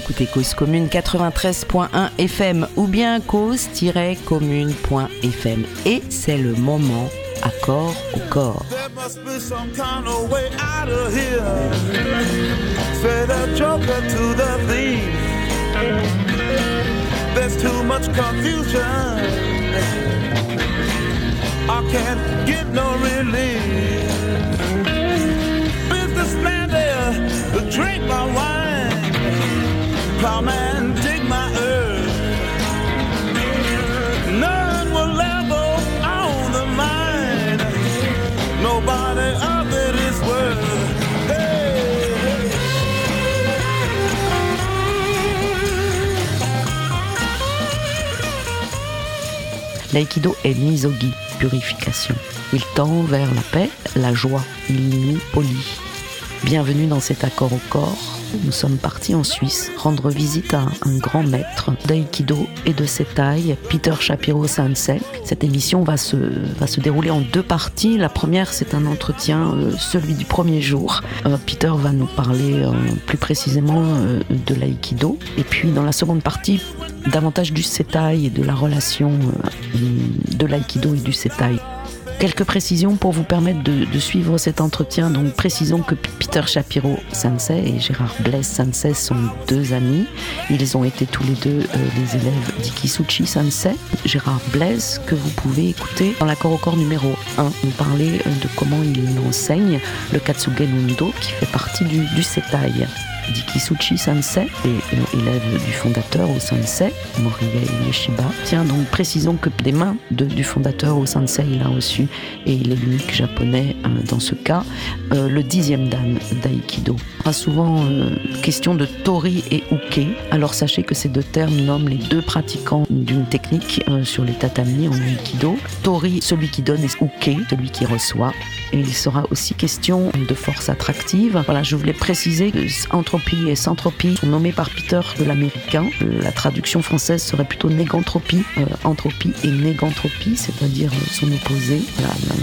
écoutez Cause Commune 93.1 FM ou bien cause-commune.fm. Et c'est le moment accord au corps. The thief. There's too much confusion. I can't get no relief. Businessman there, drink my wine. L'aïkido est misogi, purification. Il tend vers la paix, la joie. Il nous polie. Bienvenue dans cet accord au corps. Nous sommes partis en Suisse rendre visite à un grand maître d'aïkido et de setai, Peter Shapiro Sensei. Cette émission va se, va se dérouler en deux parties. La première, c'est un entretien, euh, celui du premier jour. Euh, Peter va nous parler euh, plus précisément de l'aïkido. Et puis, dans la seconde partie, davantage du setai et de la relation de l'aïkido et du setai. Quelques précisions pour vous permettre de, suivre cet entretien. Donc, précisons que Peter Shapiro Sensei et Gérard Blaise Sensei sont deux amis. Ils ont été tous les deux euh, les élèves d'Ikisuchi Sensei. Gérard Blaise, que vous pouvez écouter dans l'accord au corps numéro 1, nous parler euh, de comment il enseigne le Katsugen Undo, qui fait partie du, du Setai. Dikisuchi euh, élève du fondateur au Sensei, Moriei Yoshiba. Tiens, donc précisons que des mains du fondateur au Sensei, il a reçu, et il est l'unique japonais euh, dans ce cas, euh, le dixième dan d'Aikido. On a souvent euh, question de Tori et Uke. Alors sachez que ces deux termes nomment les deux pratiquants d'une technique sur les tatamis en Aikido. Tori, celui qui donne, et Uke, celui qui reçoit. Il sera aussi question de force attractive. Voilà, je voulais préciser que entropie et centropie sont nommés par Peter de l'américain. La traduction française serait plutôt négantropie, euh, entropie et négantropie, c'est-à-dire son opposé.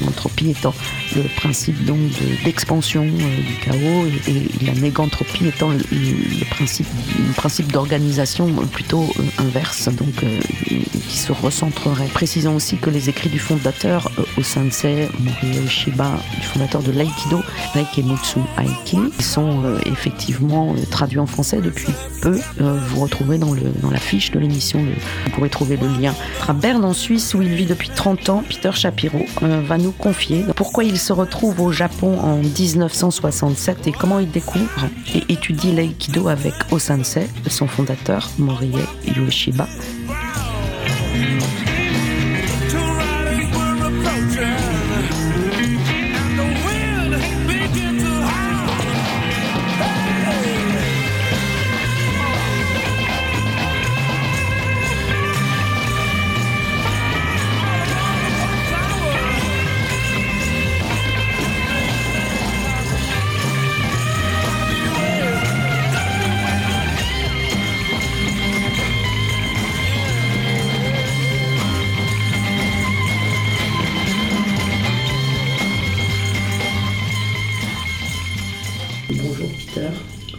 L'entropie étant le principe donc de- d'expansion euh, du chaos et, la négantropie étant le, principe, le principe d'organisation plutôt euh, inverse, donc euh, qui se recentrerait. Précisons aussi que les écrits du fondateur au sensei Shiba, du fondateur de l'aïkido, Naikemutsu Aiki, ils sont euh, effectivement euh, traduits en français depuis peu. Euh, vous retrouverez dans, le, dans la fiche de l'émission, vous pourrez trouver le lien. À Berne en Suisse où il vit depuis 30 ans, Peter Shapiro va nous confier pourquoi il se retrouve au Japon en 1967 et comment il découvre et étudie l'aïkido avec Osensei, son fondateur Morie Yoshiba.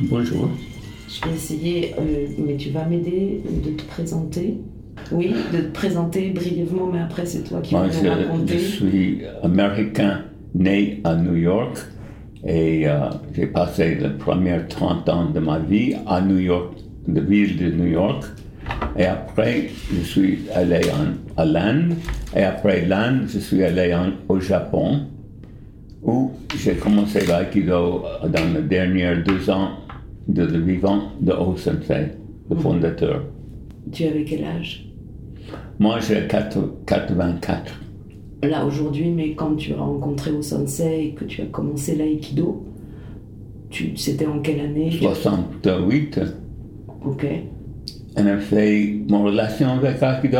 Bonjour. Je vais essayer, euh, mais tu vas m'aider de te présenter. Oui, de te présenter brièvement, mais après c'est toi qui vas nous je, raconter. je suis américain né à New York et euh, j'ai passé les premiers 30 ans de ma vie à New York, de ville de New York. Et après, je suis allé en, à l'Inde. Et après l'Inde, je suis allé en- au Japon où j'ai commencé l'aïkido dans les derniers deux ans de le vivant de O-sensei, le fondateur. Tu avais quel âge? Moi, j'ai 4 84. Là aujourd'hui, mais quand tu as rencontré au sensei et que tu as commencé l'aïkido, c'était en quelle année? 68. Ok. En effet, mon relation avec Aikido,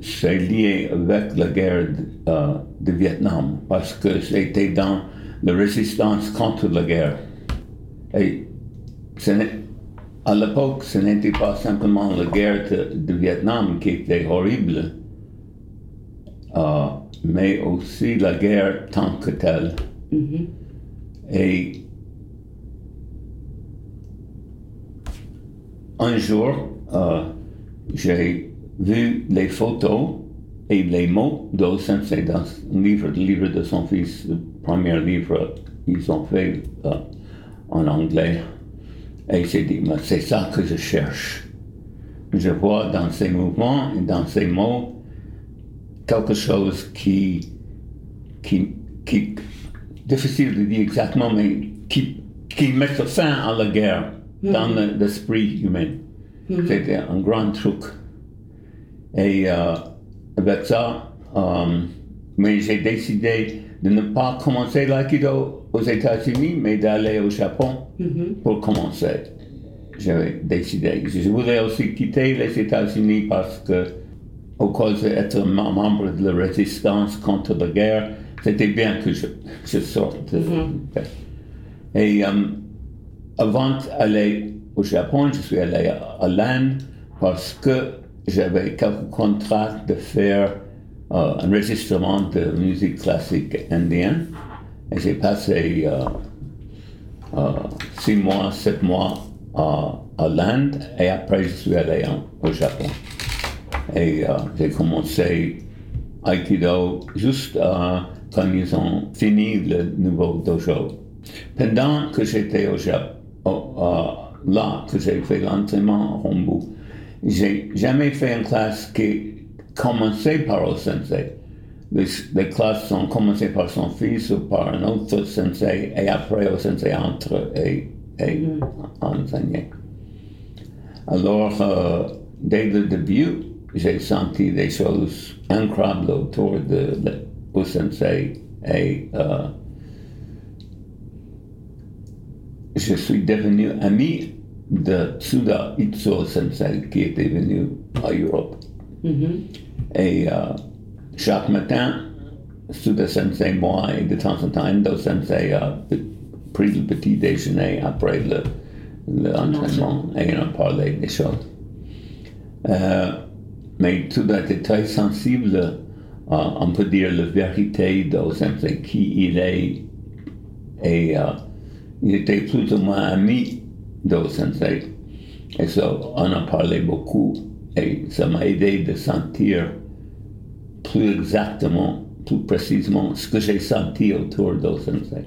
c'est lié avec la guerre de, euh, de Vietnam, parce que c'était dans la résistance contre la guerre. Et à l'époque, ce n'était pas simplement la guerre de, de Vietnam qui était horrible, euh, mais aussi la guerre tant que telle. Mhm. Et un jour, euh, j'ai vu les photos et les mots d'O Sensei dans un livre, le livre de son fils, le premier livre qu'ils ont fait euh, en anglais. Et j'ai dit, c'est ça que je cherche. Je vois dans ses mouvements et dans ses mots quelque chose qui, qui, qui difficile de dire exactement, mais qui, qui met fin à la guerre dans le- l'esprit humain. C'était un grand truc. Et euh, avec ça, euh, mais j'ai décidé de ne pas commencer l'aïkido aux États-Unis, mais d'aller au Japon pour commencer. J'avais décidé. Je voulais aussi quitter les États-Unis parce que, au cause d'être membre de la résistance contre la guerre, c'était bien que je, je sorte. Et euh, avant d'aller au Japon, je suis allé à, l'Inde parce que j'avais quelques contrats de faire euh, un enregistrement de musique classique indienne. J'ai passé euh, euh, six mois, sept mois à, à l'Inde et après je suis allé en- au Japon. Et euh, j'ai commencé Aikido juste quand ils ont fini le nouveau dojo. Pendant que j'étais au Japon, là que j'ai fait l'entraînement à Hombu, j'ai jamais fait une classe qui commençait par le sensei. Les, classes sont commencées par son fils ou par un autre sensei et après le sensei entre et, et mm-hmm. enseigner. Alors, euh, dès le début, j'ai senti des choses incroyables autour de le- au sensei et euh, je suis devenu ami de Tsuda Itsuo sensei qui était venu à Europe. Mm-hmm. Et euh, chaque matin, Tsuda sensei, moi et de temps en temps Endo sensei a p- pris le petit déjeuner après le- l'entraînement et on a parlé des choses. Euh, mais Tsuda était très sensible, euh, on peut dire, la vérité de sensei, qui il est et euh, il était plus ou moins ami de Sensei. Et ça, on a parlé beaucoup et ça m'a aidé de sentir plus exactement, plus précisément ce que j'ai senti autour de Sensei.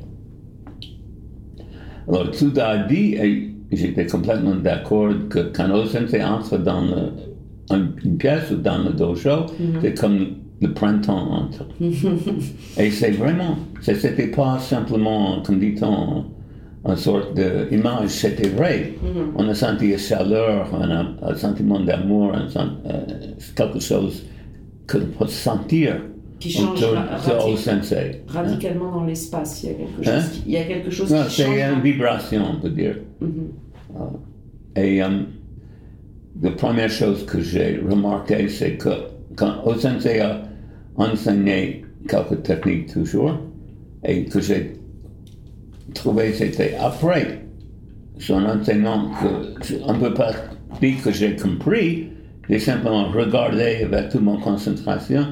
Alors, Tsuda a dit, et j'étais complètement d'accord, que quand O Sensei entre dans le- une pièce ou dans le dojo, c'est comme le printemps entre. Et c'est vraiment, ce- c'était pas simplement, comme dit-on, une sorte d'image, c'était vrai. On a senti la chaleur, on a un sentiment d'amour, euh, quelque chose que peut sentir Qui change de O Sensei. Radicalement dans l'espace, il y a quelque chose, Hein qui, il y a quelque chose Non, qui c'est change. une vibration, on peut dire. Euh, Et euh, la première chose que j'ai remarqué, c'est que quand Osensei a enseigné quelques techniques toujours, et que j'ai trouvé c'était après son enseignement que on ne peut pas dire que j'ai compris, j'ai simplement regardé avec toute mon concentration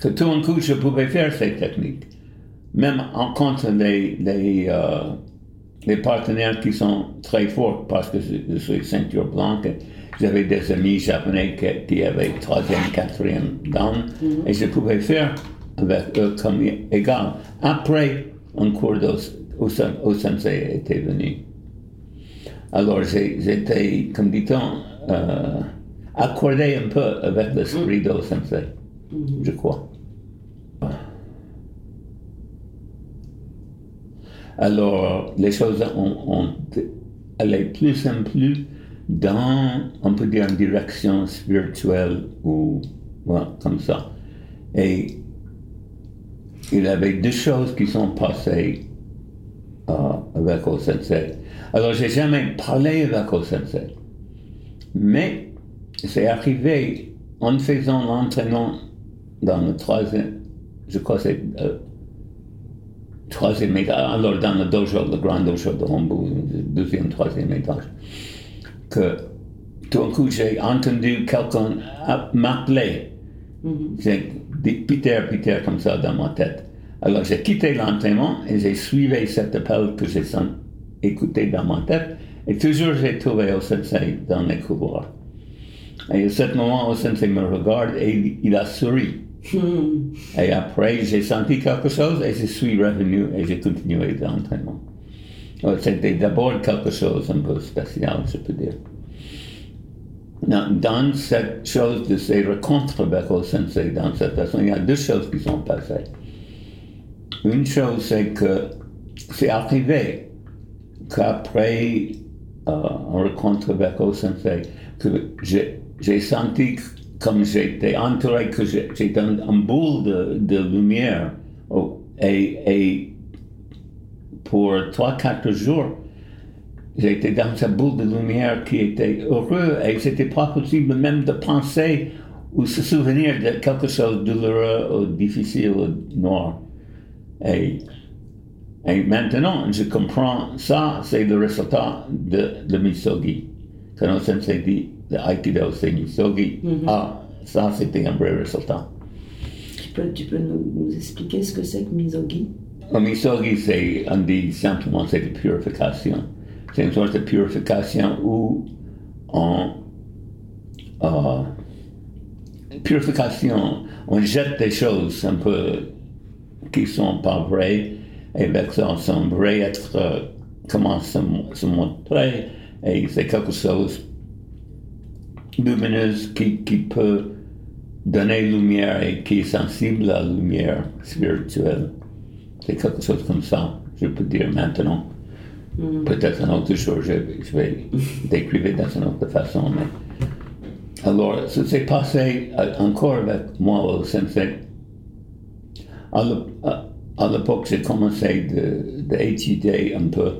que tout d'un coup je pouvais faire ces techniques. Même en contre les, les, euh, les partenaires qui sont très forts parce que je, je suis ceinture blanche. J'avais des amis japonais qui, qui avaient troisième, quatrième dan et je pouvait faire avec eux comme égal. Après, un cours où, où sensei était venu. Alors j'ai- j'étais, comme dit-on, euh, accordé un peu avec l'esprit de sensei, je crois. Alors, les choses ont, ont allé plus en plus dans, on peut dire, une direction spirituelle ou voilà, comme ça. Et il y avait deux choses qui sont passées euh, avec O Sensei. Alors, j'ai jamais parlé avec O Sensei. Mais c'est arrivé en faisant l'entraînement dans le troisième, je crois c'est euh, troisième étage, alors dans le dojo, le grand dojo de Hombu, le deuxième, troisième étage, que tout d'un coup j'ai entendu quelqu'un m'appeler. J'ai dit Peter, Peter comme ça dans ma tête. Alors j'ai quitté l'entraînement et j'ai suivi cet appel que j'ai écouté dans ma tête Et toujours j'ai trouvé au sensei dans les couloirs. Et à ce moment, au sensei me regarde et il, a souri. Hmm. Et après, j'ai senti quelque chose et je suis revenu et j'ai continué l'entraînement. C'était d'abord quelque chose un peu spécial, je peux dire. Dans, cette chose de ces rencontres avec le sensei, dans cette façon, il y a deux choses qui sont passées. Une chose, c'est que c'est arrivé qu'après euh, une rencontre avec le sensei, que j'ai j'ai senti comme j'étais entouré, que j'étais un, un boule de, lumière. Oh, et, pour trois, quatre jours, j'étais dans cette boule de lumière qui était heureux et c'était pas possible même de penser ou se souvenir de quelque chose de douloureux ou difficile ou noir. Et, et maintenant, je comprends ça, c'est le résultat de, de Misogi. Dit le Aikido, c'est Misogi, ah, ça c'était un vrai résultat. Tu peux, tu peux nous, nous expliquer ce que c'est que Misogi Le Misogi, c'est, on dit simplement, c'est de purification. C'est une sorte de purification où on, euh, purification, on jette des choses un peu qui sont pas vraies, et avec ça, on semble être, euh, comment se, se montrer, et c'est quelque chose lumineuse qui, qui peut donner lumière et qui est sensible à la lumière spirituelle. C'est quelque chose comme ça, je peux dire maintenant. Peut-être un autre jour, je, je vais décrire dans une autre façon. Mais... Alors, ça s'est passé euh, encore avec moi au sensei. À l'é- à- à l'époque, j'ai commencé de- d'étudier un peu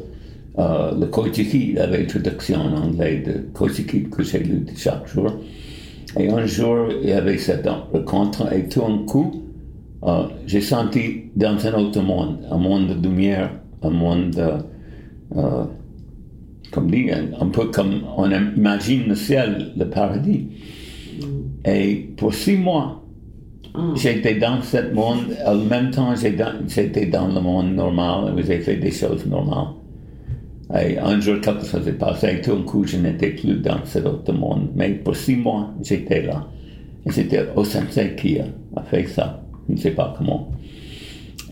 euh, le Koichiki, la traduction en anglais de Koichiki que j'ai lu chaque jour. Et un jour, il y avait cette rencontre et tout d'un coup, euh, j'ai senti dans un autre monde, un monde de lumière, un monde, euh, comme dit, un, un peu comme on imagine le ciel, le paradis. Et pour six mois, j'étais dans ce monde, en même temps dans- j'étais dans le monde normal, et j'ai fait des choses normales. Et un jour, quelque chose est passé, et tout d'un coup, je n'étais plus dans cet autre monde. Mais pour six mois, j'étais là. Et c'était au sensei qui a, fait ça. Je ne sais pas comment.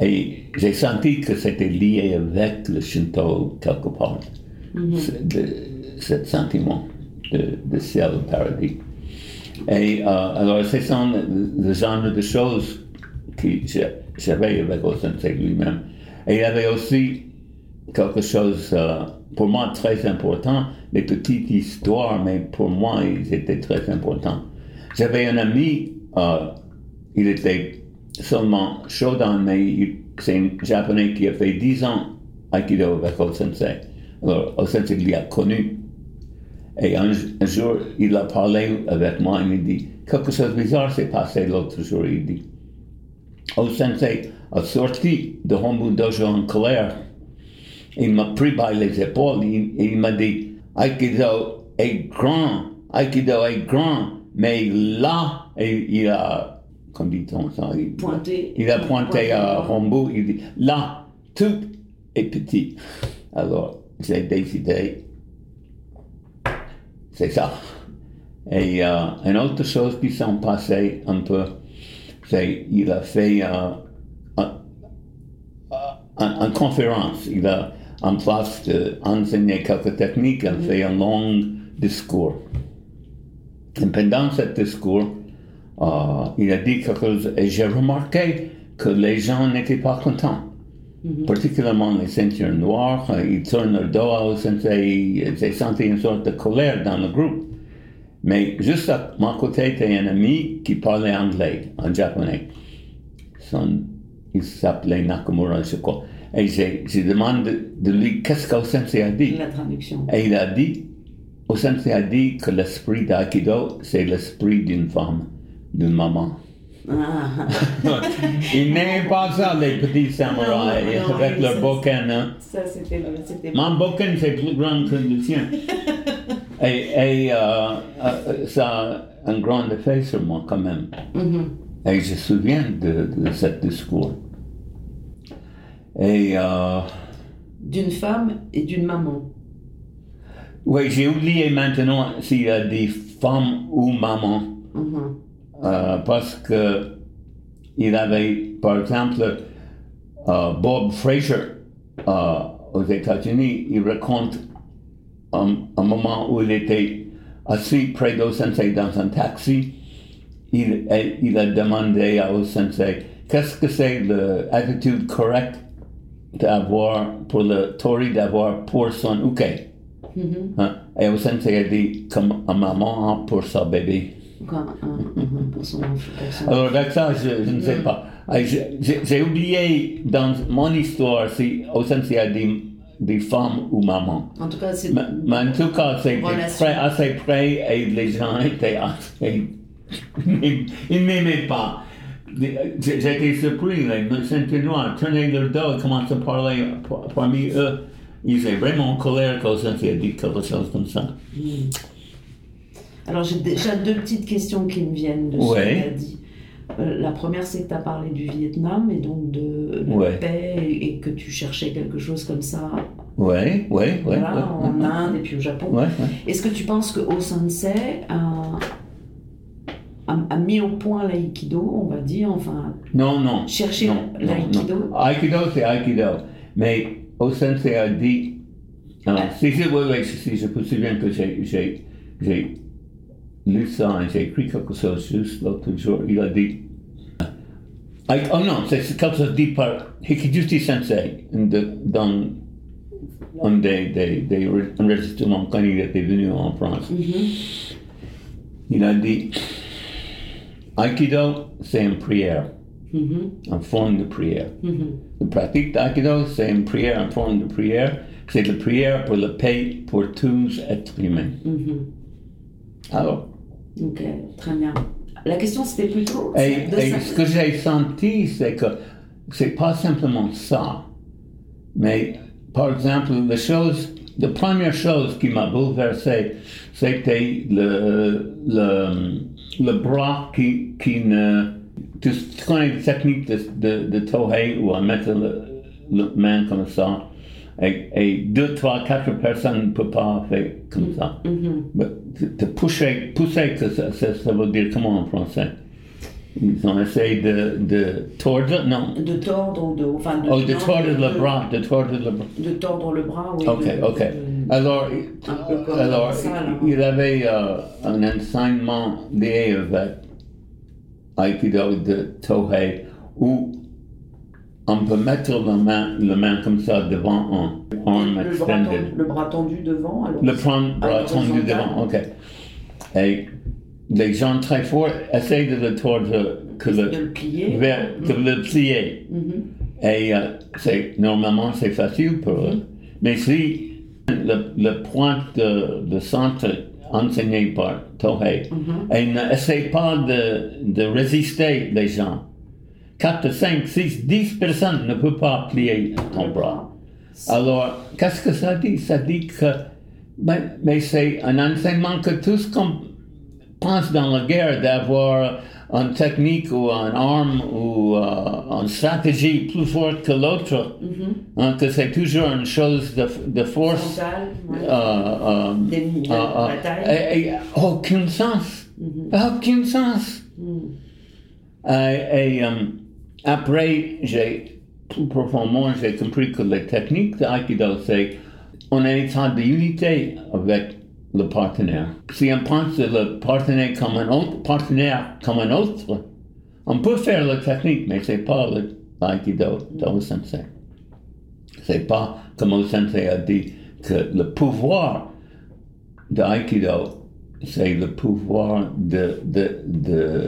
Et j'ai senti que c'était lié avec le Shinto quelque part. Ce, de, ce sentiment de, de ciel au paradis. Et euh, alors, c'est ça le, genre de choses que j'avais avec le sensei lui-même. Et il y avait aussi quelque chose, euh, pour moi, très important, des petites histoires, mais pour moi, ils étaient très importants. J'avais un ami, euh, il était seulement Shodan, mais c'est un japonais qui a fait 10 ans Aikido avec Osensei. Alors, Osensei l'a connu. Et un, un jour, il a parlé avec moi, il me dit, quelque chose de bizarre s'est passé l'autre jour, il dit. Osensei a sorti de Hombu Dojo en colère. Il m'a pris par les épaules il, il m'a dit Aikido est grand, Aikido est grand, mais là, il a, comme dit-on ça, il, Pointé. il a pointé à Hombu, il dit là, tout est petit. Alors, j'ai décidé, c'est ça. Et euh, une autre chose qui s'est passée un peu, c'est il a fait euh, un- un- une conférence. Il a en place d'enseigner quelques techniques, a fait un long discours. Et pendant ce discours, euh, il a dit quelque chose et j'ai remarqué que les gens n'étaient pas contents. Particulièrement les ceintures noires, euh, ils tournent leur dos au sensei, j'ai senti une sorte de colère dans le groupe. Mais juste à mon côté était un ami qui parlait anglais, en japonais. Son, il s'appelait Nakamura, je crois. Et j'ai demandé de lui qu'est-ce que le sensei a dit? La traduction. Et il a dit, au sensei a dit que l'esprit d'Aikido, c'est l'esprit d'une femme, d'une maman. Ah, Il n'aimait pas ça, les petits samouraïs, Non, non, avec leur ça, bokken. hein. ça c'était c'était Mon bokken, c'est plus grand que le sien. Et, et euh, euh, ça a un grand effet sur moi quand même. Mhm. Et je me souviens de, de ce discours. Et euh, d'une femme et d'une maman. Oui, j'ai oublié maintenant s'il y a des femmes ou mamans. Mhm. Euh, parce que il avait, par exemple, euh, Bob Fraser aux États-Unis, il raconte un, un moment où il était assis près d'O Sensei dans un taxi. Il, a demandé à O Sensei qu'est-ce que c'est l'attitude correcte d'avoir pour le Tori d'avoir pour son uke. Mhm. Hein? Et O Sensei a dit comme un maman a pour sa bébé. Hein, mhm, pour son- pour son- Alors avec ça, je, je ne sais pas. Ah, j'ai- oublié dans mon histoire si au sens il y a des, des femmes ou mamans. En tout cas, c'est. Mais, mais en tout cas, très- assez près et les gens étaient assez... Ils ils m'aimaient pas. J'ai- J'étais surpris, les Saint noirs tournaient leur dos et commençaient à parler par- parmi eux. Ils étaient vraiment en colère quand il a dit quelque chose comme ça. Alors, j'ai déjà deux petites questions qui me viennent de ce Ouais. que tu as dit. Euh, la première, c'est que tu as parlé du Vietnam et donc de la Ouais. paix et, et que tu cherchais quelque chose comme ça Oui, oui, oui. voilà, en Inde et puis au Japon. Est-ce que tu penses que Osensei a, a, a mis au point l'aïkido, on va dire, enfin, Non, non. chercher l'aïkido. Aikido, c'est Aikido. Mais au sensei a dit. Alors, si, je, oui, oui, si je me souviens que j'ai, lu ça et j'ai écrit quelque chose juste l'autre jour, il a dit. Ai- oh non, c'est quelque chose dit par Hikijuchi Sensei de- dans un des, des, des enregistrements quand il était venu en France. Mhm. Il a dit Aikido, c'est une prière, Mhm. une forme de prière. Mhm. La pratique d'Aikido, c'est une prière, une forme de prière. C'est la prière pour la paix pour tous êtres humains. Alors, Ok, très bien. La question, c'était plutôt et, ce que j'ai senti, c'est que c'est pas simplement ça, mais par exemple, la chose, la première chose qui m'a bouleversé, c'était le, le, le bras qui, qui ne. Tu tu connais la technique de, de, de Tohei où on met le, le main comme ça, et, et deux, trois, quatre personnes ne peuvent pas faire comme ça. Mhm. Mais de pousser, pousser ça, ça veut dire comment en français? Ils ont essayé de, de tordre, non. De tordre ou de. Enfin, de, Oh, de non, tordre de- le bras, de tordre le bras. De tordre le bras, oui. Ok, de- ok. Alors, comme alors ça, il avait euh, un enseignement lié avec Aikido de Tohei où on peut mettre la main, la main comme ça devant un arm le, bras extended. tendu, le bras tendu devant. Alors, Le prendre bras tendu devant, ok. Et les gens très forts essayent de le tordre, que de le, plier. vers, de le plier. Mhm. Et euh, c'est, normalement, c'est facile pour eux. Mais si le, le point de, de centre enseigné par Tohei, Mhm. et n'essaie pas de, de résister les gens, 4, 5, 6, 10 personnes ne peuvent pas plier ton bras. Alors, qu'est-ce que ça dit? Ça dit que mais, mais c'est un enseignement que tous com- pensent dans la guerre d'avoir une technique ou une arme ou euh, une stratégie plus forte que l'autre, Mhm. hein, que c'est toujours une chose de, de force. Ouais. euh, euh, Des de bataille. et- et aucun sens. Mhm. Aucun sens. Mhm. Et, après, j'ai tout profondément, j'ai compris que les techniques d'Aikido, c'est en un état d'unité avec le partenaire. Si on pense le partenaire comme un autre partenaire comme un autre, on peut faire la technique, mais c'est pas le Aikido de sensei. C'est pas comme le sensei a dit que le pouvoir d'Aikido, c'est le pouvoir de, de, de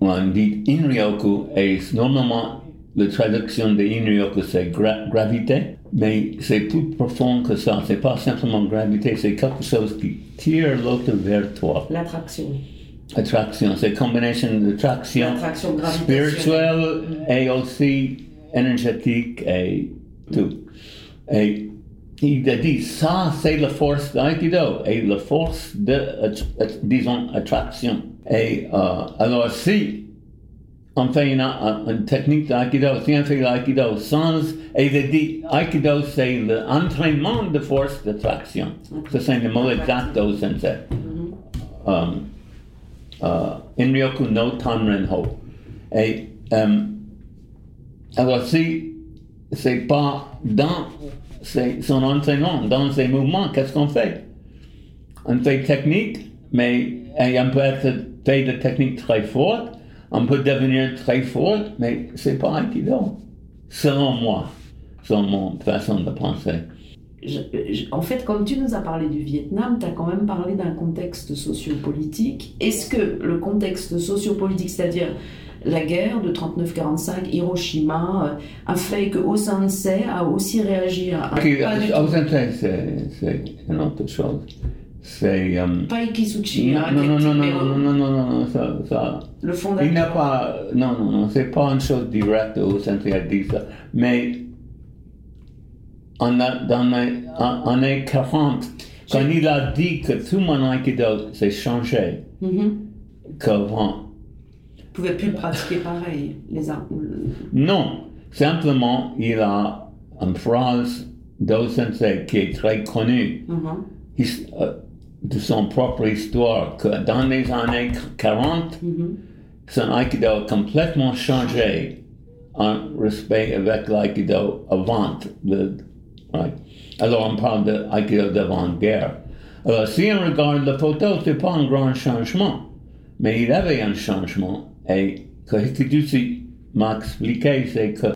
on dit Inryoku et normalement la traduction de Inryoku c'est gra- gravité, mais c'est plus profond que ça. C'est pas simplement gravité, c'est quelque chose qui tire l'autre vers toi. L'attraction. Attraction, c'est combination d'attraction spirituelle et aussi énergétique et tout. Et il a dit ça c'est la force d'Aikido et la force de, att- disons, attraction. Et euh, alors si on fait une, une technique d'aïkido, si on fait l'aïkido sans, et il dit, aïkido c'est l'entraînement de force de traction. Ça c'est le mot exact au sensei. Um, uh, Inryoku no Tanren Ho. Et, um, alors si c'est pas dans son entraînement, dans ses mouvements, qu'est-ce qu'on fait? On fait technique, mais on peut être fait de technique très forte, on peut devenir très fort, mais c'est pas aikido, selon moi, selon mon façon de penser. Je- je- en fait, comme tu nous as parlé du Vietnam, tu as quand même parlé d'un contexte sociopolitique. Est-ce que le contexte sociopolitique, c'est-à-dire la guerre de 39-45, Hiroshima, euh, a fait que Osansei a aussi réagi à... à- Puis, pas, du au tout? sensei, c'est c'est une autre chose. C'est. euh, Pas Ikisuchi, non, non, non, non, non, non, non, non, non, non, ça, ça, le Il fondateur. n'a pas. Non, non, non, c'est pas une chose directe au sensei a dit ça. Mais en, a- dans les en- en année 40, quand il a dit que tout mon aikido s'est changé, qu'avant. ne pouvait plus pratiquer pareil. Les armes. Non, simplement, il a une phrase d'O sensei qui est très connue. Mhm. euh, de son propre histoire, que dans les années 40, Mhm. son aikido a complètement changé en respect avec l'aïkido avant. Le, right. Alors on parle de d'avant-guerre. Alors si on regarde la photo, c'est pas un grand changement, mais il y avait un changement. Et que Hikiduchi m'a expliqué, c'est que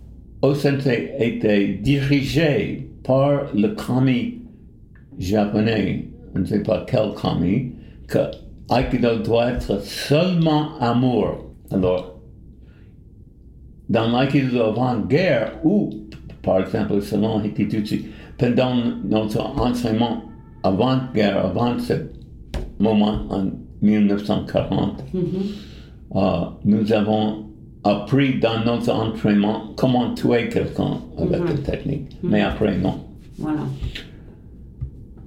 Osensei était dirigé par le kami japonais, on ne sait pas quel kami, que Aikido doit être seulement amour. Alors, dans l'Aikido avant-guerre, ou, par exemple, selon Hikituchi, pendant notre entraînement avant-guerre, avant ce moment en 1940, euh, nous avons appris dans notre entraînement comment tuer quelqu'un avec Mhm. la technique. Mais après, non. Voilà.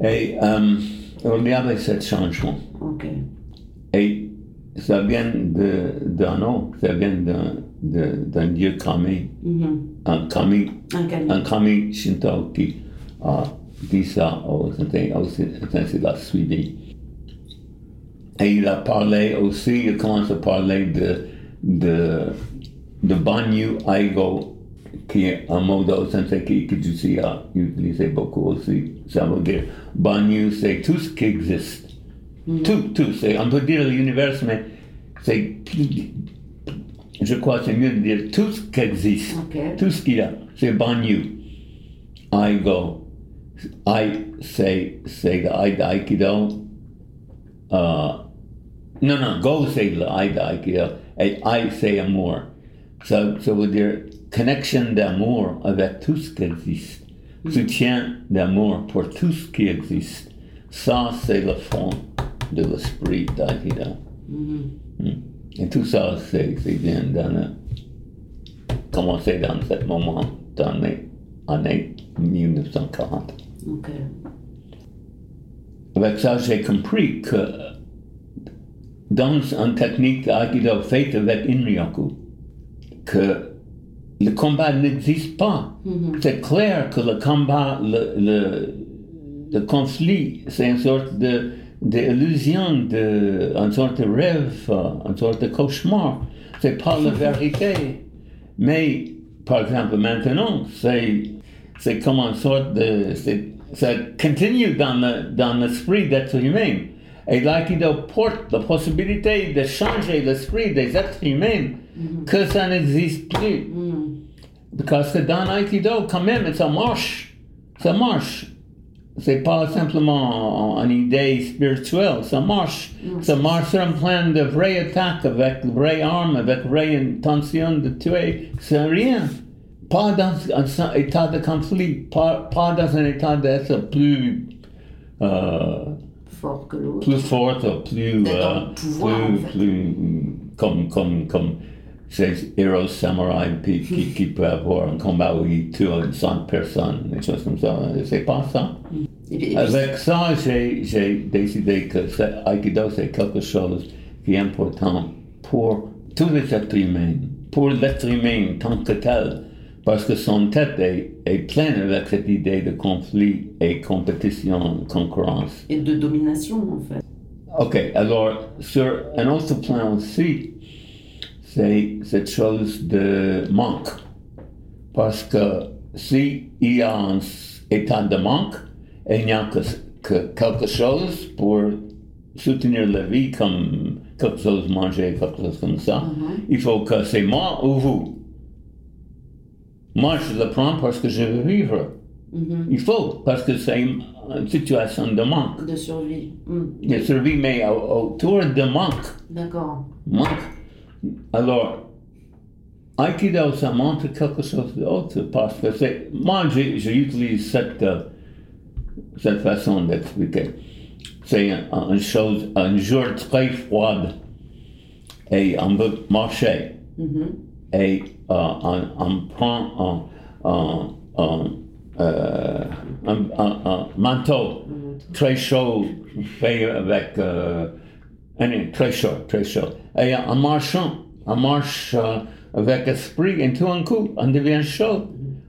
Et euh, il y avait ce changement. Ok. Et ça vient d'un nom, ça vient d'un dieu kami, Mhm. un kami, Un kami. un kami shinto qui a dit ça au sensei, au sensei l'a suivi. Et il a parlé aussi, il commence à parler de, de, de Banyu Aigo, qui est un mot de sensei qui Kijusi a utilisé beaucoup aussi. Ça veut dire, Banyu, c'est tout ce qui existe. Hmm. Tout, tout. C'est, on peut dire l'univers, mais c'est, je crois que c'est mieux de dire tout ce qui existe. Ok. Tout ce qu'il y a, c'est Banyu. Aigo. I, c'est, c'est le I d'Aikido. Euh, non, non, Go, c'est le I d'Aikido. Et I, c'est amour. Ça, ça veut dire connexion d'amour avec tout ce qui existe. Soutien d'amour pour tout ce qui existe. Ça, c'est le fond de l'esprit d'Aikido. Mm. Et tout ça, c'est bien dans le, commencé dans ce moment, dans les années 1940. Ok. Avec ça, j'ai compris que dans une technique d'Aikido faite avec Inryoku, que le combat n'existe pas. C'est clair que le combat, le, le, le conflit, c'est une sorte de d'illusion, de, une sorte de rêve, une sorte de cauchemar. C'est pas la vérité. Mais, par exemple, maintenant, c'est, c'est comme une sorte de, c'est- ça continue dans, le, dans l'esprit d'être humain. Et l'aïkido porte la possibilité de changer l'esprit des êtres humains, que ça n'existe plus. Parce que dans l'aïkido, quand même, ça marche. Ça marche. C'est pas simplement une idée spirituelle, ça marche. Ça marche sur un plan de vraie attaque, avec vraie arme, avec vraie intention de tuer. C'est rien. Pas dans un état de conflit, pas, pas dans un état d'être plus, euh, Fort que l'autre. plus fort, plus, euh, pouvoir, plus, en fait. plus, mm, comme, comme, comme ces héros samouraïs qui, qui, qui peuvent avoir un combat où ils tuent 100 personnes, des choses comme ça. C'est pas ça. Et puis- et puis- Avec ça, j'ai, décidé que Aikido, c'est quelque chose qui est important pour tous les êtres humains, pour l'être humain tant que tel, parce que son tête est, est pleine avec cette idée de conflit et compétition, concurrence. Et de domination, en fait. Ok, alors sur un autre plan aussi, c'est cette chose de manque. Parce que s'il y a un état de manque, et il n'y a que, que quelque chose pour soutenir la vie, comme quelque chose manger, quelque chose comme ça, il faut que c'est moi ou vous. Moi, je le prends parce que je veux vivre. Mhm. Il faut, parce que c'est une situation de manque. De survie. Hmm. de survie, mais au- autour de manque. D'accord. manque. Alors, Aikido, ça montre quelque chose d'autre parce que c'est. Moi, j'utilise cette, euh, cette façon d'expliquer. C'est un- une chose, un jour très froid et on veut marcher Mhm. et euh, on, on prend un, un, un, euh, un- manteau très chaud fait avec euh, très chaud, très chaud. Et en marchant, on marche euh, avec esprit et tout d'un coup, on devient chaud.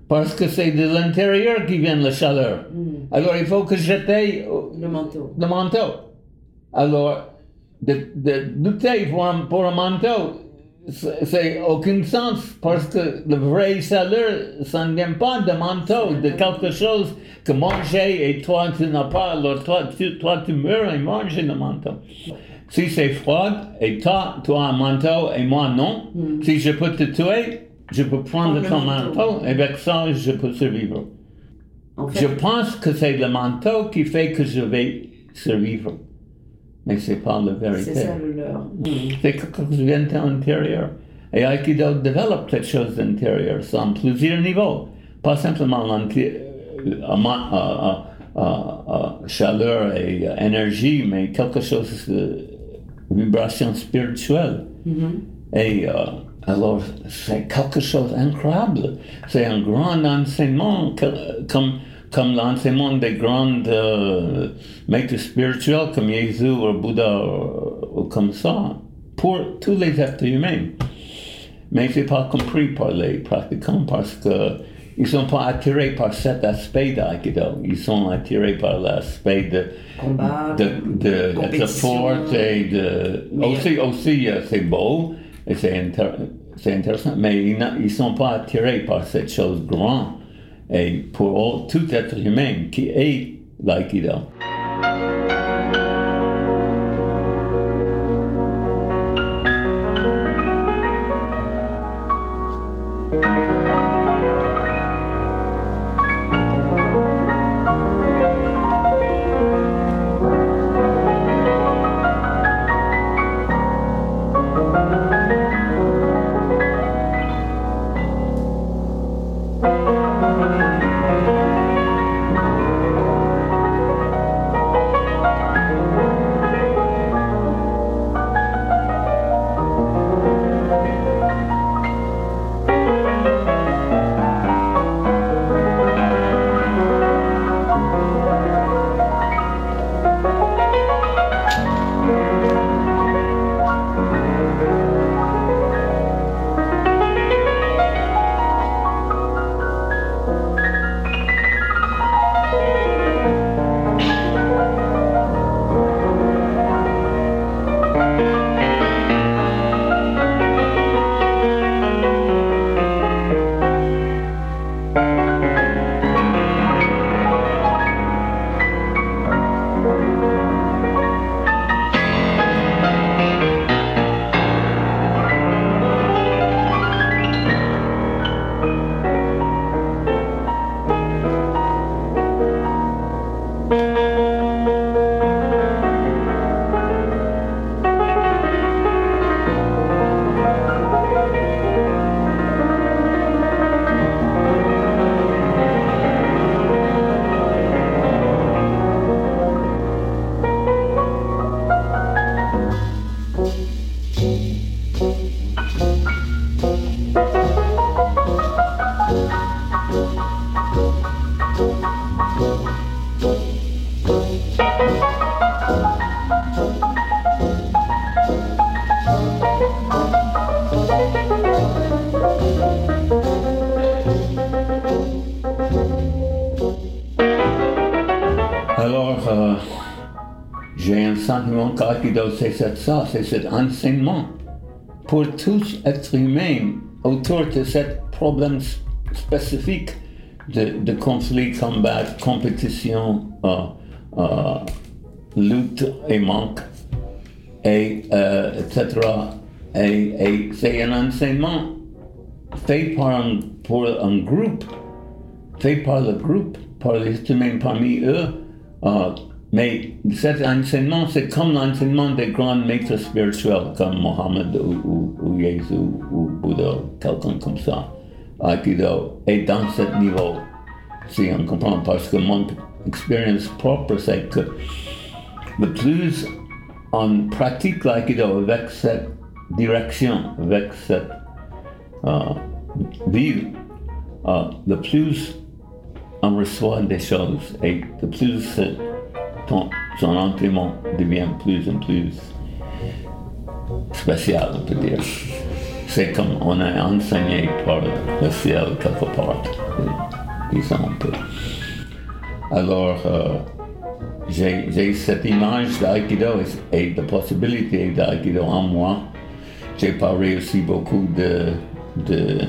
Parce que c'est de l'intérieur qui vient la chaleur. Alors il faut que j'étais Le manteau. le manteau. Alors, de, de douter pour un, pour un manteau, c'est c'est aucun sens parce que le vrai chaleur, ça ne vient pas de manteau, de quelque chose que manger et toi tu n'as pas, alors toi tu, toi, tu meurs et manges le manteau. Si c'est froid et toi as un manteau et moi non, si je peux te tuer, je peux prendre ton manteau. et avec ça je peux survivre. En Je pense que c'est le manteau qui fait que je vais survivre. Mais c'est pas la vérité. c'est ça le leur. C'est quelque chose qui vient de l'intérieur. Et Aikido développe cette chose intérieure sur plusieurs niveaux. Pas simplement l'anti- euh, euh, euh, chaleur et énergie, mais quelque chose de vibration spirituelle. Et euh, alors, c'est quelque chose d'incroyable. C'est un grand enseignement, que- comme, comme l'enseignement des grands euh, maîtres spirituels comme Jésus ou Bouddha ou, ou comme ça, pour tous les êtres humains. Mais c'est pas compris par les pratiquants parce que ils sont pas attirés par cet aspect d'Aikido. Ils sont attirés par l'aspect de Combat. de, de fort et de Mais- aussi aussi euh, c'est beau et c'est intér- c'est intéressant mais ils ils sont pas attirés par cette chose grande et pour tout être humain qui est l'aïkido. sentiment qu'Aikido, c'est ça, c'est cet enseignement pour tous êtres humains autour de ce problème spécifique de, de conflit, combat, compétition, euh, euh, lutte et manque, et, euh, etc. Et, et c'est un enseignement fait par un, pour un groupe, fait par le groupe, par les humains parmi eux. Mais cet enseignement, c'est comme l'enseignement des grands maîtres spirituels comme Mohammed ou, ou, ou Jésus ou Bouddha, quelqu'un comme ça. Aikido est dans ce niveau, si on comprend, parce que mon expérience propre, c'est que le plus on pratique l'Aikido avec cette direction, avec cette euh, vie, euh, le plus on reçoit des choses et le plus ton, son entraînement devient plus en plus spécial, on peut dire. C'est comme on est enseigné par le ciel quelque part, disons un peu. Alors, euh, j'ai cette image d'Aikido et, de possibilité d'Aikido en moi. J'ai pas réussi beaucoup de, de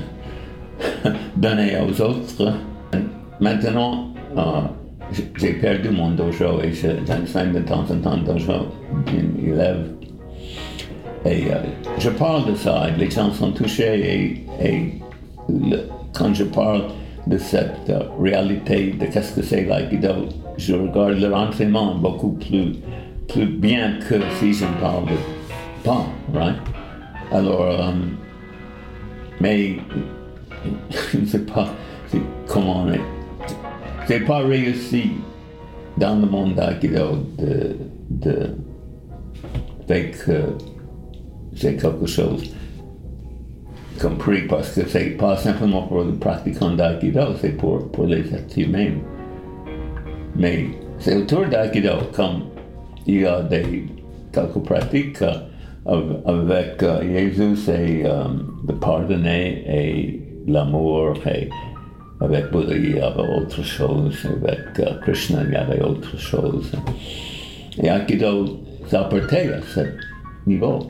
donner aux autres. Maintenant, euh, j'ai- perdu mon dojo et je- j'enseigne de temps en temps dojo d'une élève. Et euh, je parle de ça, les gens sont touchés et, quand je parle de cette euh, réalité de qu'est-ce que c'est l'aïkido, je regarde leur entraînement beaucoup plus, plus bien que si je ne parle pas, right? Alors, euh, mais je ne sais pas comment on est. J'ai pas réussi dans le monde d'aïkido de, de, fait que quelque chose compris parce que c'est pas simplement pour le pratiquant d'aïkido, c'est pour, pour les êtres humains. Mais c'est autour d'aïkido comme il y a des quelques pratiques av- avec Jésus et de pardonner et l'amour et avec Bouddha il y avait autre chose, avec euh, Krishna il y avait autre chose. Et Aikido s'apportait à ce niveau.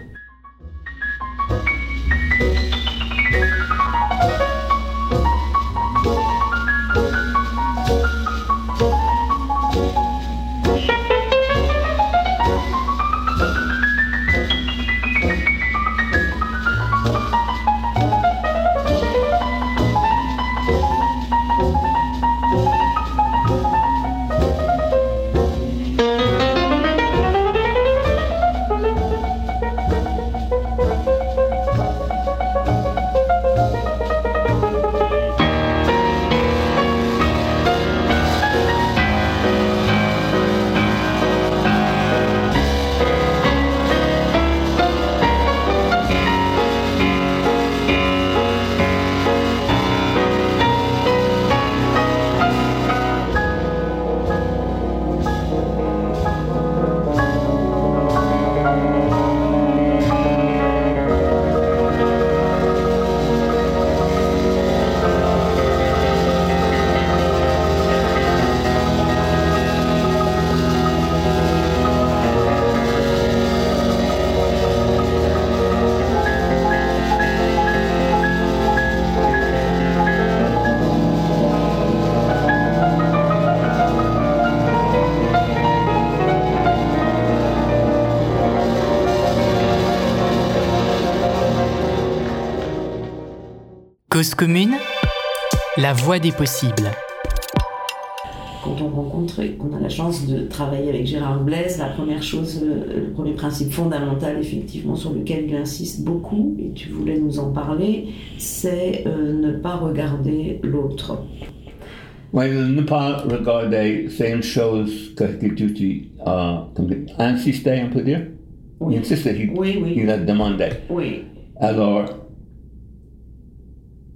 Cause commune, la voie des possibles. Quand on rencontre et qu'on a la chance de travailler avec Gérard Blaise, la première chose, euh, le premier principe fondamental, effectivement, sur lequel il insiste beaucoup, et tu voulais nous en parler, c'est euh, ne pas regarder l'autre. Oui, ne pas regarder, c'est une chose que, que tu, as insisté, on peut dire? Oui. Il insiste, il, Oui, oui. il a demandé. Oui, Alors,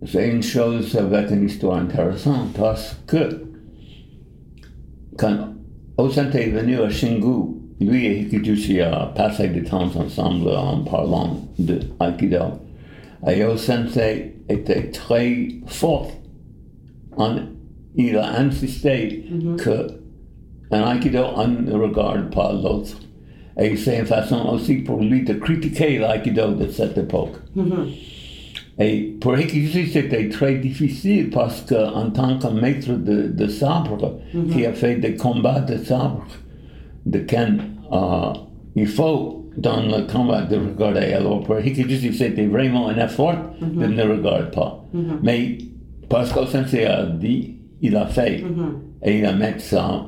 c'est une chose avec une histoire intéressante parce que quand Osante est venu à Shingu, lui et Hikijushi a passé du temps ensemble en parlant de Aikido. Et Osante était très fort. En- il a insisté que en Aikido, on ne regarde pas l'autre. Et c'est une façon aussi pour lui de critiquer l'aïkido de cette époque. Et pour Hikishi, c'était très difficile parce qu'en tant que maître de, de sabre, qui a fait des combats de sabre, de Ken, euh, il faut dans le combat de regarder. Alors pour Hikishi, c'était vraiment un effort de ne regarder pas. Mais parce que Sensei a dit, il a fait. Et il a mis ça.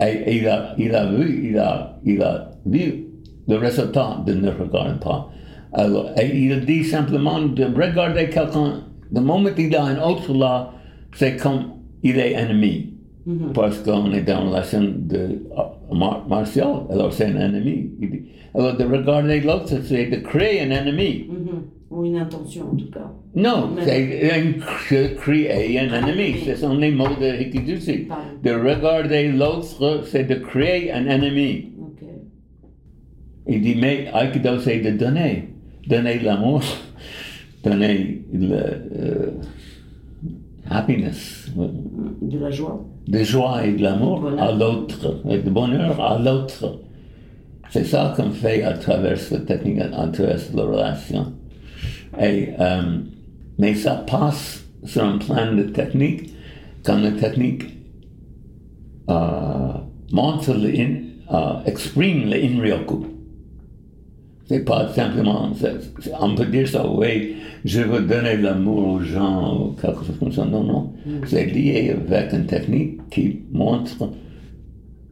Et, et il, a, il a vu, il a, il a vu le résultat de ne regarder pas. Alors, et il a dit simplement de regarder quelqu'un. Le moment a un autre là, c'est comme il est ennemi. Parce qu'on est dans la relation de mar- martial, alors c'est un ennemi. Alors de regarder l'autre, c'est de créer un ennemi. Mhm. Ou une intention en tout cas. Non, ah, Mais- c'est créer un ennemi. Ce sont les mots de. Pardon. De regarder l'autre, c'est de créer un ennemi. Ok. Il dit, mais Aikido, c'est de donner. Donner l'amour, donner le euh, happiness, De la joie. de joie et de l'amour à l'autre, et de bonheur à l'autre. C'est ça qu'on fait à travers la technique, à travers la relation. Et, euh, mais ça passe sur un plan de technique, quand la technique euh, montre, le in, euh, exprime le in-ryoku. C'est pas simplement, on peut dire ça, oui, je veux donner l'amour aux gens ou quelque chose comme ça. Non, non. C'est lié avec une technique qui montre.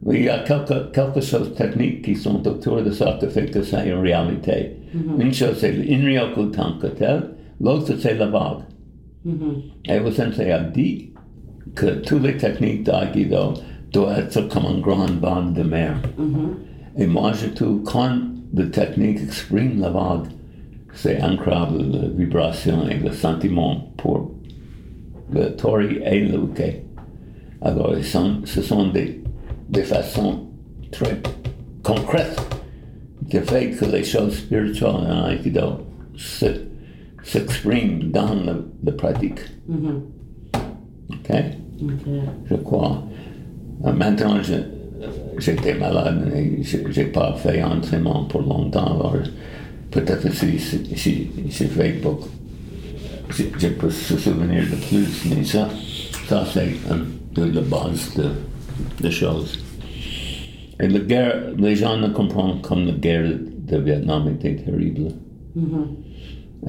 Oui, il y a quelques, quelques choses techniques qui sont autour de ça qui fait que c'est une réalité. Une chose, c'est l'in-ryoku tant que tel, l'autre, c'est la vague. Et le sensei a dit que toutes les techniques d'Aikido doivent être comme une grande bande de mer. Et moi, je trouve quand la technique exprime la vague, c'est incroyable la vibration et le sentiment pour le tori et le uke. Alors, sont- ce sont des, des façons très concrètes qui fait que les choses spirituelles en Aikido se- s'expriment dans la, la pratique. OK? Ok. je crois. Euh, Maintenant, je- j'étais malade et je n'ai pas fait entraînement pour longtemps. Alors, peut-être si, si, si j'ai fait beaucoup, je, je peux se souvenir de plus, mais ça, ça c'est la base de, de choses. Et la guerre, les gens ne comprennent comme la guerre de Vietnam était terrible.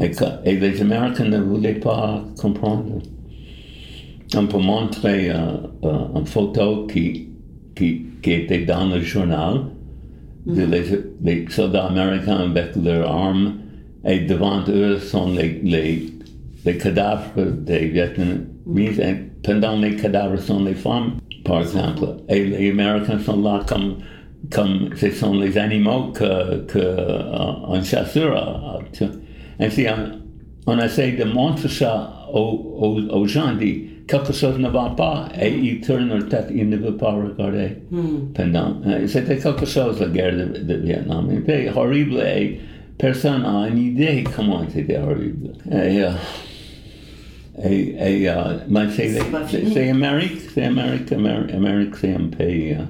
Et, que- et les Américains ne voulaient pas comprendre. On peut montrer euh, euh, une photo qui, qui, qui était dans le journal de les, les soldats américains avec leurs armes et devant eux sont les, les, les cadavres des Vietnamiens et pendant les cadavres sont les femmes, par exemple. Et les Américains sont là comme, comme ce sont les animaux que, que un chasseur a. Ainsi, on, on essaie de montrer ça aux, aux, aux gens, dit quelque chose ne va pas, et ils tournent leur tête, ils ne veulent pas regarder. Pendant, euh, c'était quelque chose, la guerre de, de Vietnam. C'était horrible et personne n'a une idée comment c'était horrible. Et, euh, et, et euh, mais c'est, C'est pas c'est, fini. c'est Amérique, c'est Amérique, Amérique, Amérique, c'est un pays euh,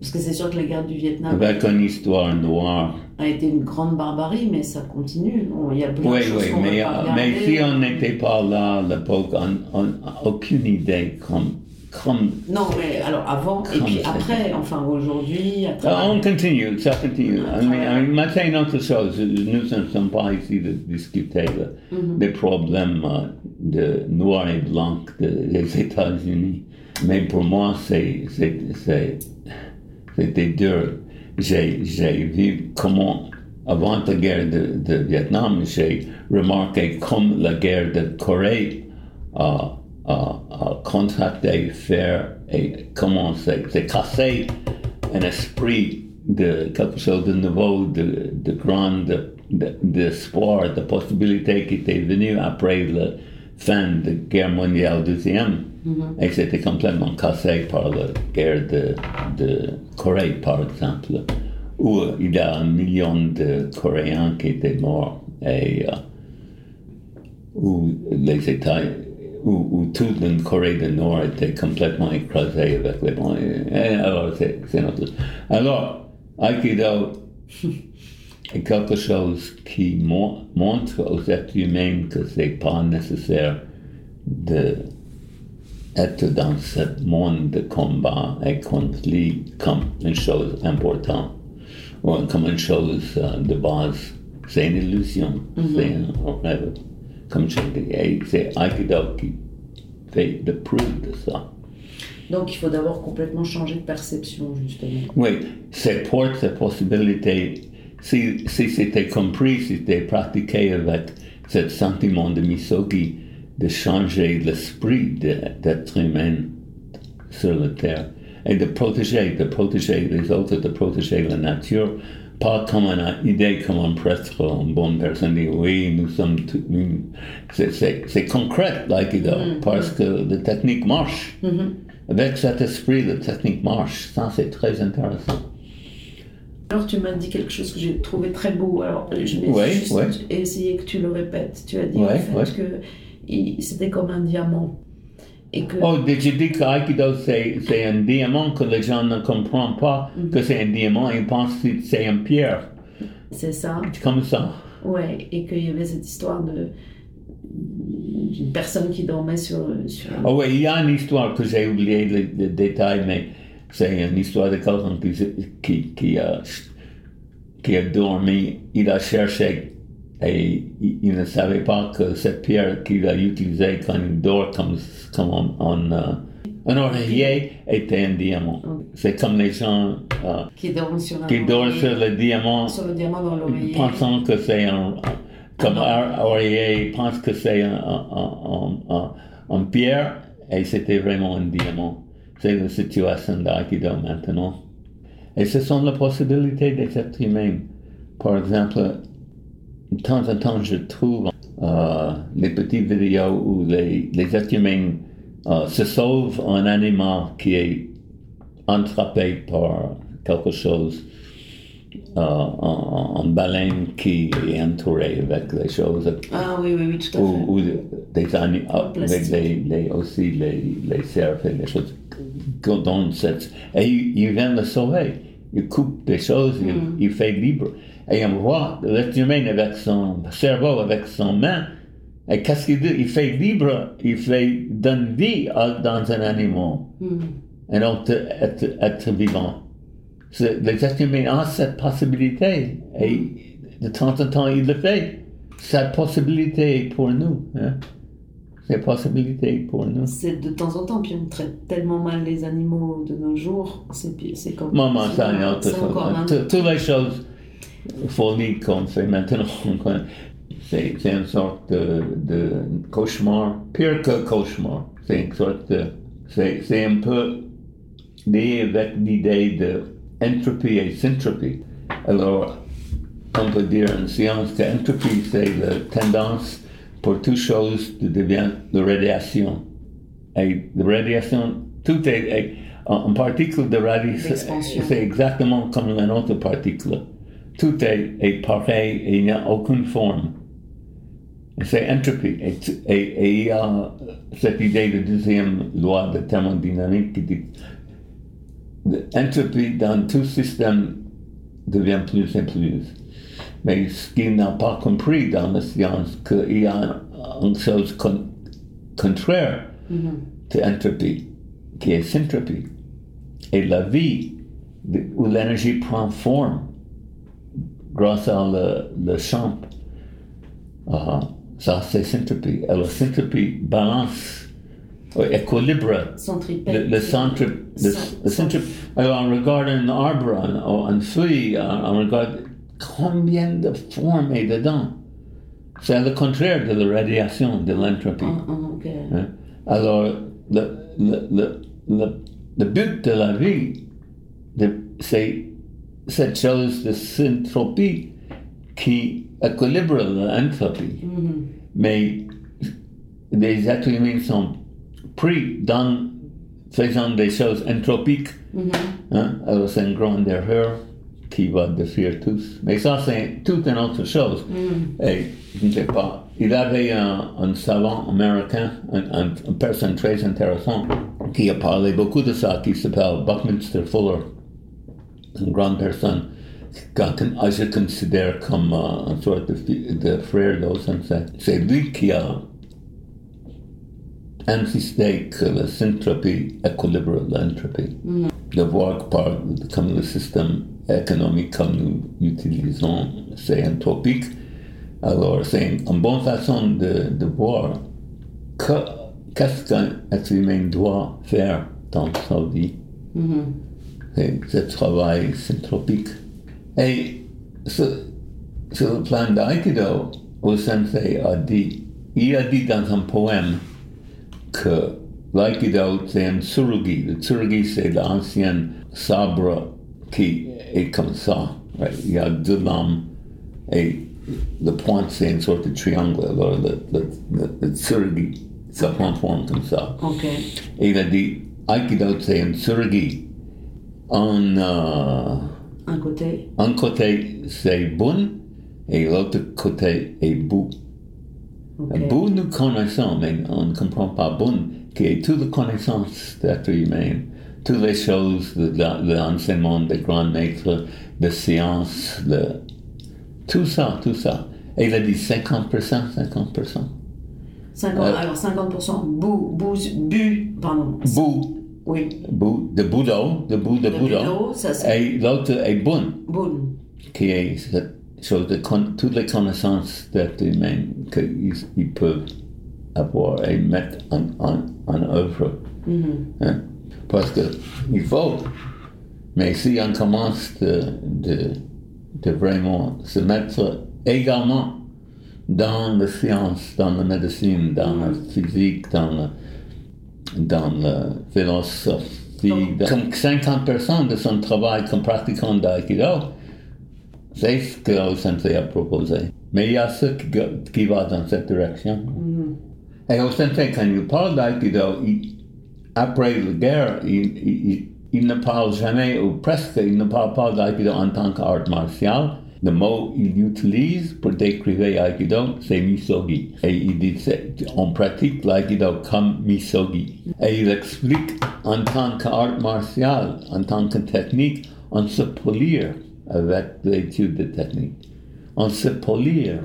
Parce que c'est sûr que la guerre du Vietnam avec une histoire noire. a été une grande barbarie, mais ça continue. Il y a plein Oui, de choses oui, mais, euh, mais si on n'était pas là à l'époque, on n'a aucune idée comme, comme Non, mais alors avant et puis après, enfin aujourd'hui, Euh, travers- on continue, ça continue. Ah, mais c'est une autre chose. Nous ne sommes pas ici de discuter Mhm. des problèmes euh, de noir et blanc de- des États-Unis. Mais pour moi, c'est, c'était dur. J'ai, vu comment, avant la guerre de, de Vietnam, j'ai remarqué comme la guerre de Corée a, a, a contracté, faire et comment c'est, cassé un esprit de quelque chose de nouveau, de, de grand de- de- d'espoir, de, possibilité qui était venu après la fin de la guerre mondiale deuxième. Et c'était complètement cassé par la guerre de, de Corée, par exemple, où il y a un million de Coréens qui étaient morts et euh, où les États, où, où toute la Corée du Nord était complètement écrasée avec les. Et alors, c'est, notre... Alors, Aikido est quelque chose qui mon- montre aux êtres humains que c'est pas nécessaire de être dans ce monde de combat et conflit comme une chose importante ou comme une chose euh, de base. C'est une illusion, c'est un rêve, comme je dis. C'est Aikido qui fait le preuve de ça. Donc il faut d'abord complètement changer de perception, justement. Oui, c'est pour cette possibilité. Si, si c'était compris, si c'était pratiqué avec ce sentiment de misogi, de changer l'esprit d'être humain sur la terre et de protéger, de protéger les autres, de protéger la nature, pas comme une idée, comme un prêtre, une bonne personne dit oui, nous sommes tous. C'est- C'est c'est concret, l'aïkido, parce que la technique marche. Avec cet esprit, la technique marche. Ça, c'est très intéressant. Alors tu m'as dit quelque chose que j'ai trouvé très beau. Alors je vais Ouais, juste ouais. essayer que tu le répètes. Tu as dit Ouais, en fait que c'était comme un diamant. Et que Oh, j'ai dit que Aikido, c'est un diamant que les gens ne comprennent pas que c'est un diamant. Ils pensent que c'est une pierre. c'est ça. C'est comme ça. Ouais. Et qu'il y avait cette histoire de d'une personne qui dormait sur sur. Oh oui, il y a une histoire que j'ai oublié le, le détail, mais c'est une histoire de quelqu'un qui, qui, qui, a, qui a dormi. Il a cherché et il, il ne savait pas que cette pierre qu'il a utilisée quand il dort comme, comme euh, un oreiller était un diamant. C'est comme les gens euh, qui dorment sur un qui dorment oreiller- sur le diamant sur le diamant dans l'oreiller. pensant que c'est un, comme un oreiller, pense que c'est un, un, pierre et c'était vraiment un diamant. C'est la situation d'Aikido maintenant. Et ce sont les possibilités des êtres humains. Par exemple, de temps en temps, je trouve euh, les petites vidéos où les, les êtres humains euh, se sauvent un animal qui est attrapé par quelque chose euh, en, en baleine qui est entourée avec les choses, Ah oui oui oui tout à fait. ou, ou des animaux, avec plastique. les, les- aussi les, les cerfs et les choses donne cette- Et il, il vient le sauver. Il coupe des choses, il, Mm. il fait libre. Et on voit l'être humain avec son cerveau, avec son main. Et qu'est-ce qu'il dit? Il fait libre, il fait donne vie à- dans un animal. Mhm. Un autre être, être vivant. C'est- Les êtres humains ont cette possibilité et de temps en temps ils le font. Cette possibilité pour nous. Hein? Cette possibilité pour nous. C'est de temps en temps, puis on traite tellement mal les animaux de nos jours, c'est c'est comme. Maman, c'est ça, c'est un- chose. Tout- Toutes les choses folies qu'on fait maintenant, c'est c'est une sorte de, de cauchemar, pire que cauchemar. C'est une sorte de. C'est c'est un peu lié avec l'idée de entropie et syntropie. Alors, on peut dire en science que entropie, c'est la tendance pour toute chose de devenir de radiation. Et la radiation, tout est, est- en particule de radiation, c'est exactement comme une autre particule. Tout est, est pareil et il n'y a aucune forme. C'est entropie. Et, et- et il y a cette idée de deuxième loi de thermodynamique qui dit l'entropie dans tout système devient plus et plus. Mais ce qu'il n'a pas compris dans la science, qu'il y a une chose con- contraire de entropie, qui est syntropie. Et la vie, où l'énergie prend forme grâce à le, le champ, ah, ça c'est. Et la syntropie balance, euh, équilibre le, le centre, le. Alors, on regarde un arbre, un, un feuille, on, on regarde combien de formes est dedans. C'est le contraire de la radiation, de l'entropie. Ah, ah, hein? Alors, le, le, le, le, but de la vie, c'est cette chose de syntropie qui équilibre l'entropie. Mhm. Mais êtres humains sont pris dans faisant des choses entropiques. Mhm. Hein? Alors c'est une grande erreur qui va détruire tous. Mais ça, c'est toute une autre chose. Mhm. Et je ne sais pas. Il avait un, un savant américain, un- un- une personne très intéressante, qui a parlé beaucoup de ça, qui s'appelle Buckminster Fuller. Une grande personne quand ah, je considère comme euh, une sorte de, fi- de frère d'Osense. C'est lui qui a insisté que la syntropie équilibre l'entropie. De voir que par, comme le système économique comme nous l'utilisons, c'est entropique. Alors, c'est une bonne façon de, de voir que- qu'est-ce qu'un être humain doit faire dans sa vie. Et ce travail synthropique. Et ce- sur le plan d'Aikido, le sensei a dit, il a dit dans un poème que l'Aikido c'est un tsurugi. Le tsurugi c'est l'ancien sabre qui est comme ça. right? Il y a deux lames et le point c'est une sorte de triangle. Alors le, le, le, le tsurugi, ça prend forme comme ça. Ok. Et il a dit, Aikido c'est un tsurugi. Un, euh, Un côté. un côté c'est bun et l'autre côté est bu. Ok. Bu nous connaissons, mais on ne comprend pas bun, qui est toute la connaissance d'être humain, toutes les choses de, l'enseignement des grands maîtres, de sciences, de, tout ça, tout ça. Et il a dit 50%, 50%. 50, Euh, alors 50% bou, bou, bu, pardon. Bu, Oui. bu, de Budo, de bu de ça c'est Et l'autre est bun. boum. qui est chose de con- toutes les connaissances d'être humain qu'ils ils peuvent avoir et mettre en, en, en œuvre. Hein? Parce que il faut. Mais si on commence de, de, de vraiment se mettre également dans la science, dans la médecine, dans la physique, dans la, dans la philosophie, dans- comme 50% de son travail comme pratiquant d'aïkido, c'est ce que le sensei a proposé. Mais il y a ceux qui, qui vont dans cette direction. Et au sensei, quand il parle d'aïkido, après la guerre, il- il ne parle jamais, ou presque, il ne parle pas d'aïkido en tant qu'art martial. Le mot qu'il utilise pour décrire l'aïkido, c'est misogi. Et il dit, on pratique l'aïkido comme misogi. Et il explique, en tant qu'art martial, en tant que technique, on se polir avec l'étude de technique. On se polir.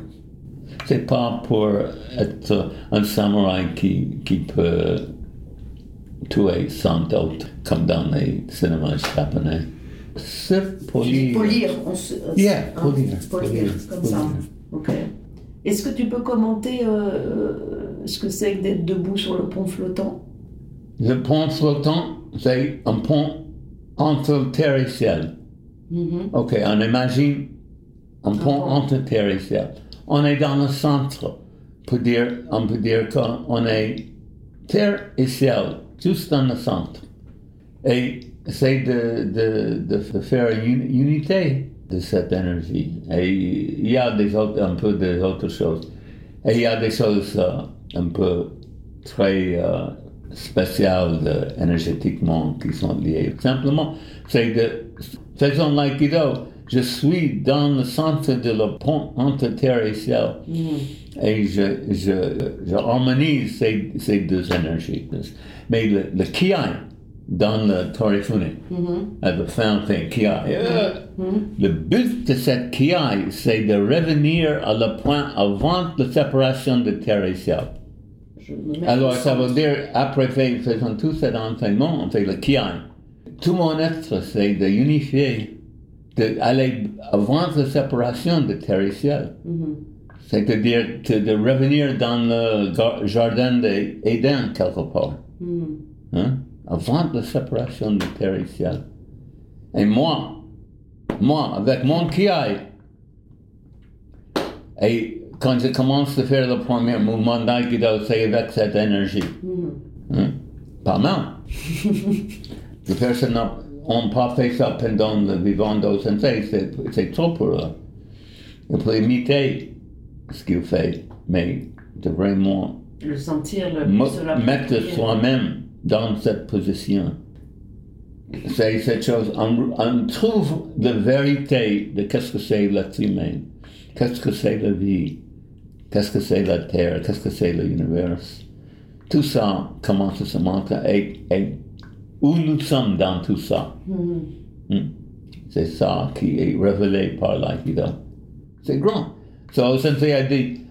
C'est pas pour être un samouraï qui, qui peut tuer sans doute, comme dans les cinémas japonais. Se polir. Polir, on se, Yeah, hein, polir, polir, polir, comme ça. polir. Ok. Est-ce que tu peux commenter euh, euh, ce que c'est que d'être debout sur le pont flottant? Le pont flottant, c'est un pont entre terre et ciel. Mhm. Ok, on imagine un pont pont. entre terre et ciel. On est dans le centre. Peut dire, on peut dire qu'on est terre et ciel, juste dans le centre. Et c'est de, de, de, faire une unité de cette énergie. Et il y a des autres, un peu des autres choses. Et il y a des choses euh, un peu très euh, spéciales euh, énergétiquement qui sont liées. Simplement, c'est de faisons l'aïkido. Je suis dans le centre de le pont entre terre et ciel. Et je, je, je harmonise ces, ces deux énergies. Mais le, le dans le Torifune, à la fin, c'est kiai. Le but de cette kiai, c'est de revenir à le point avant la séparation de terre et ciel. Alors, ça veut dire, après faisant tout cet entraînement, on fait le kiai. Tout mon être, c'est de unifier, d'aller avant la séparation de terre et ciel. C'est-à-dire que de revenir dans le jardin d'Éden quelque part. Hein? Avant la séparation de terre et ciel. Et moi, moi, avec mon kiai, et quand je commence à faire le premier mouvement d'aïkido, c'est avec cette énergie. Hein? Pas mal. Les personnes n'ont pas fait ça pendant le vivant de sensei, c'est c'est trop pour eux. Il peut imiter ce qu'il fait, mais de vraiment Le sentir, le mettre soi-même dans cette position. C'est cette chose, on, on trouve la vérité de qu'est-ce que c'est l'être humain, qu'est-ce que c'est la vie, qu'est-ce que c'est la terre, qu'est-ce que c'est l'univers. Tout ça commence à se montrer et, et où nous sommes dans tout ça. Hmm? C'est ça qui est révélé par la l'aïkido. C'est grand. So, Sensei a dit,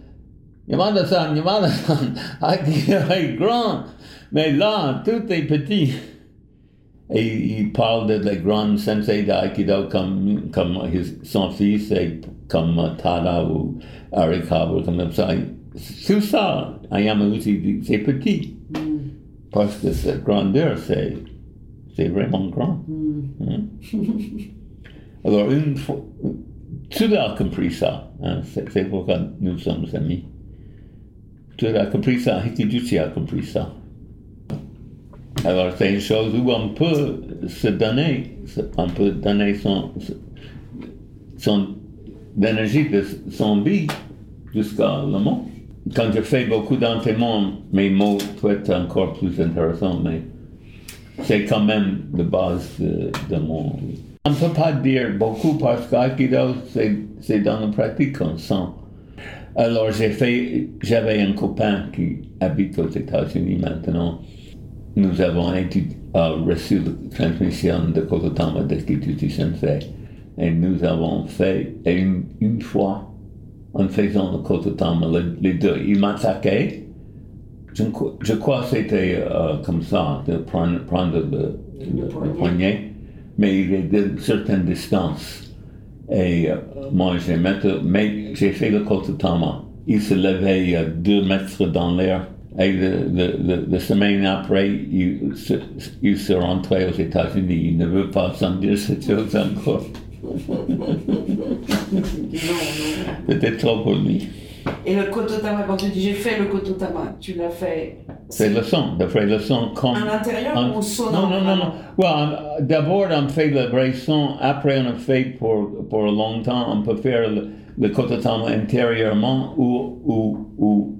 Yamada-san, Yamada-san, est grand, mais là, tout est petit. Et il parle de les grands sensei d'Aikido comme, comme his- son fils et comme Tada ou Arikawa, comme ça. Tout ça, à Yamauchi, dit, c'est petit. Parce que cette grandeur, c'est, c'est vraiment grand. Hein? Alors, une fois, as compris ça. hein, c'est, pourquoi nous sommes amis. Tu as compris ça, Hikijuchi a compris ça. Alors, c'est une chose où on peut se donner, on peut donner son, son l'énergie de son vie jusqu'à le mot. Quand je fais beaucoup d'entraînement, mes mots peuvent être encore plus intéressants, mais c'est quand même la base de, de mon. On ne peut pas dire beaucoup parce qu'Aikido, c'est, dans la pratique qu'on sent. Alors j'avais un copain qui habite aux États-Unis maintenant. Nous avons reçu la transmission de Kokotama de Kituchi Sensei. Et nous avons fait, et une, une fois, en faisant le Kokotama, le- les deux, il m'a attaqué. Je, je crois que c'était euh, comme ça, de prendre, prendre le, le- le poignet. poignet, mais il est d'une certaine distance. Et euh, moi, j'ai fait le Kokotama. Il se levait euh, deux mètres dans l'air. Et le, le, le- la semaine après, il se, il se rentrait aux États-Unis. Il ne veut pas s'en dire cette chose encore. C'était trop pour lui. Et le kototama, quand tu dis j'ai fait le kototama, tu l'as fait C'est le son, de faire le son comme. à l'intérieur en- ou au sonore Non, non, non, non. Well, d'abord, on fait le vrai son. Après, on a fait pour, pour longtemps, on peut faire le, le kototama intérieurement ou, ou, ou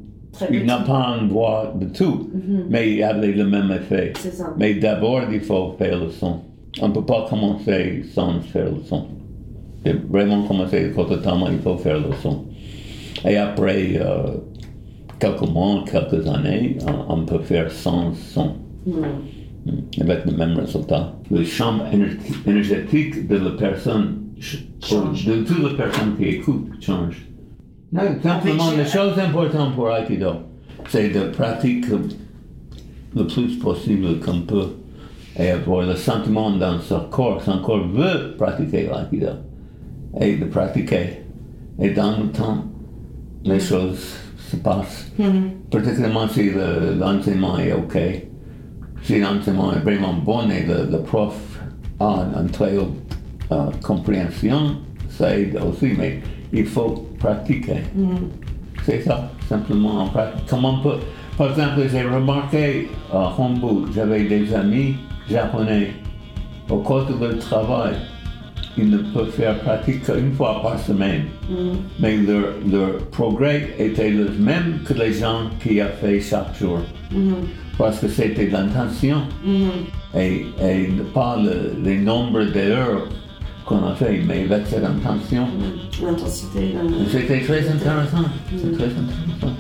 il n'a pas une voix de tout, mais il avait le même effet. C'est ça. Mais d'abord, il faut faire le son. On ne peut pas commencer sans faire le son. Et vraiment commencer le kototama, il faut faire le son. Et après euh, quelques mois, quelques années, on, on peut faire sans son. Mm. Avec le même résultat. Le champ éner- énergétique de la personne, ch- Change. de toute la personne qui écoute, change. Non, simplement, la chose importante pour Aikido, c'est de pratiquer le plus possible qu'on peut et avoir le sentiment dans son corps, son corps veut pratiquer l'aïkido et de pratiquer. Et dans le temps, les choses se passent. Particulièrement si le- l'enseignement est OK. Si l'enseignement est vraiment bon et le, le prof a une très haute euh, compréhension, ça aide aussi, mais il faut pratiquer. C'est ça, simplement en pratique. Comment on peut. Par exemple, j'ai remarqué à Hombu, j'avais des amis japonais. Au cours de leur travail, ils ne peuvent faire pratique qu'une fois par semaine. Mais leur, leur progrès était le même que les gens qui ont fait chaque jour. Parce que c'était l'intention et, et pas le, les nombres d'heures qu'on a fait, mais avec cette intention. L'intensité, C'était très intéressant. C'est très intéressant.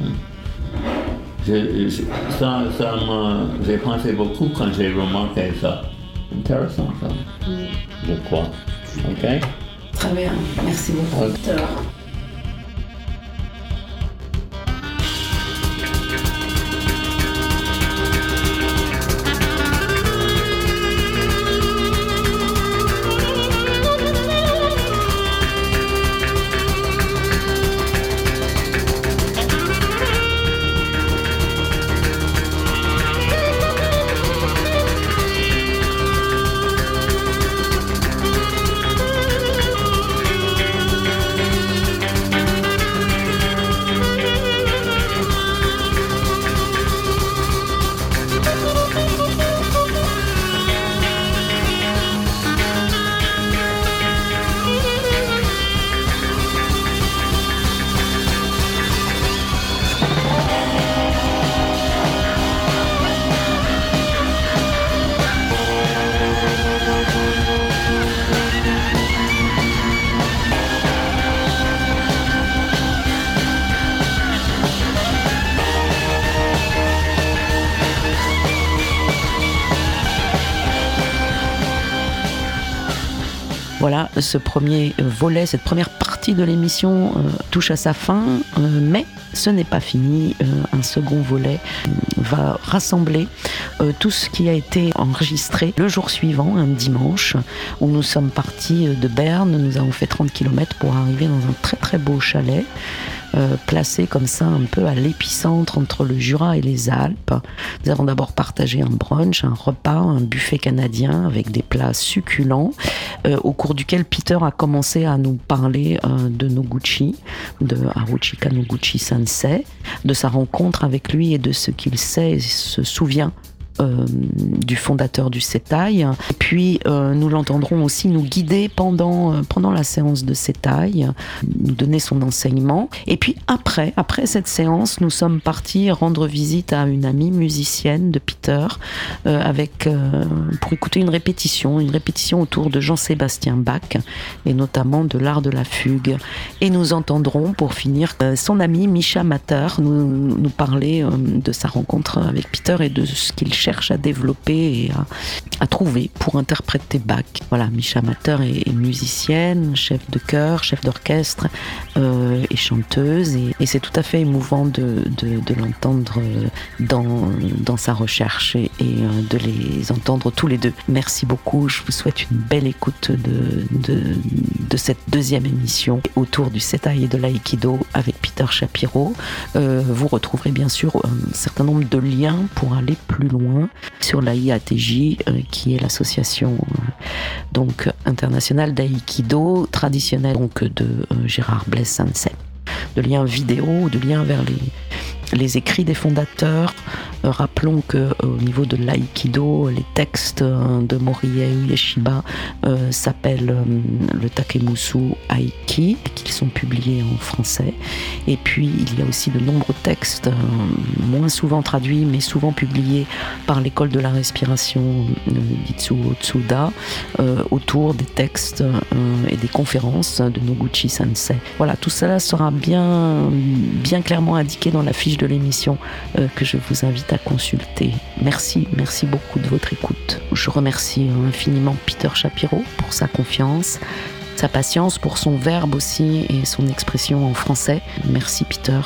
Je- je- ça, j'ai pensé beaucoup quand j'ai remarqué ça. Intéressant, ça. Je crois. OK? Très bien, merci beaucoup. Ce premier volet, cette première partie de l'émission euh, touche à sa fin, euh, mais ce n'est pas fini. Euh, un second volet euh, va rassembler euh, tout ce qui a été enregistré le jour suivant, un dimanche, où nous sommes partis de Berne. Nous avons fait 30 km pour arriver dans un très très beau chalet. Euh, placé comme ça un peu à l'épicentre entre le Jura et les Alpes. Nous avons d'abord partagé un brunch, un repas, un buffet canadien avec des plats succulents, euh, au cours duquel Peter a commencé à nous parler euh, de Noguchi, de Haruchi Kanoguchi Sensei, de sa rencontre avec lui et de ce qu'il sait et se souvient euh, du fondateur du Setai. Et puis, euh, nous l'entendrons aussi nous guider pendant, euh, pendant la séance de Setai, nous donner son enseignement. Et puis après, après cette séance, nous sommes partis rendre visite à une amie musicienne de Peter avec, pour écouter une répétition, une répétition autour de Jean-Sébastien Bach et notamment de l'art de la fugue. Et nous entendrons pour finir son ami Misha Mater nous, nous parler de sa rencontre avec Peter et de ce qu'il cherche à développer et à, trouver pour interpréter Bach. Voilà, Misha Mater est, musicienne, chef de chœur, chef d'orchestre euh, et chanteuse et, c'est tout à fait émouvant de, l'entendre dans, sa recherche et, euh, de les entendre tous les deux. Merci beaucoup, je vous souhaite une belle écoute de, cette deuxième émission autour du Setai et de l'aïkido avec Peter Shapiro. Euh, vous retrouverez bien sûr un certain nombre de liens pour aller plus loin sur l'AIATJ, euh, qui est l'association euh, donc internationale d'aïkido traditionnelle de euh, Gérard Blaise Sensei. De liens vidéo, de liens vers les, les écrits des fondateurs. Euh, rappelons que euh, au niveau de l'aïkido, les textes euh, de Morihei Ueshiba s'appellent le Takemusu Aiki, qu'ils sont publiés en français. Et puis il y a aussi de nombreux textes, moins souvent traduits, mais souvent publiés par l'école de la respiration d'Itsuo Tsuda, autour des textes et des conférences de Noguchi Sensei. Voilà, tout cela sera bien, bien clairement indiqué dans la fiche de l'émission euh, que je vous invite à consulter. Merci, merci beaucoup de votre écoute. Je remercie infiniment Peter Shapiro pour sa confiance, sa patience, pour son verbe aussi et son expression en français. Merci Peter.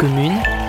Commune,